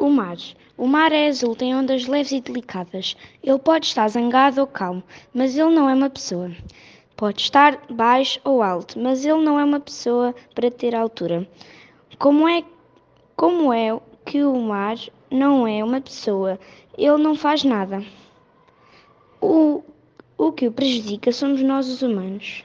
O mar. O mar é azul, tem ondas leves e delicadas. Ele pode estar zangado ou calmo, mas ele não é uma pessoa. Pode estar baixo ou alto, mas ele não é uma pessoa para ter altura. Como é, como é que o mar não é uma pessoa? Ele não faz nada. O, o que o prejudica somos nós os humanos.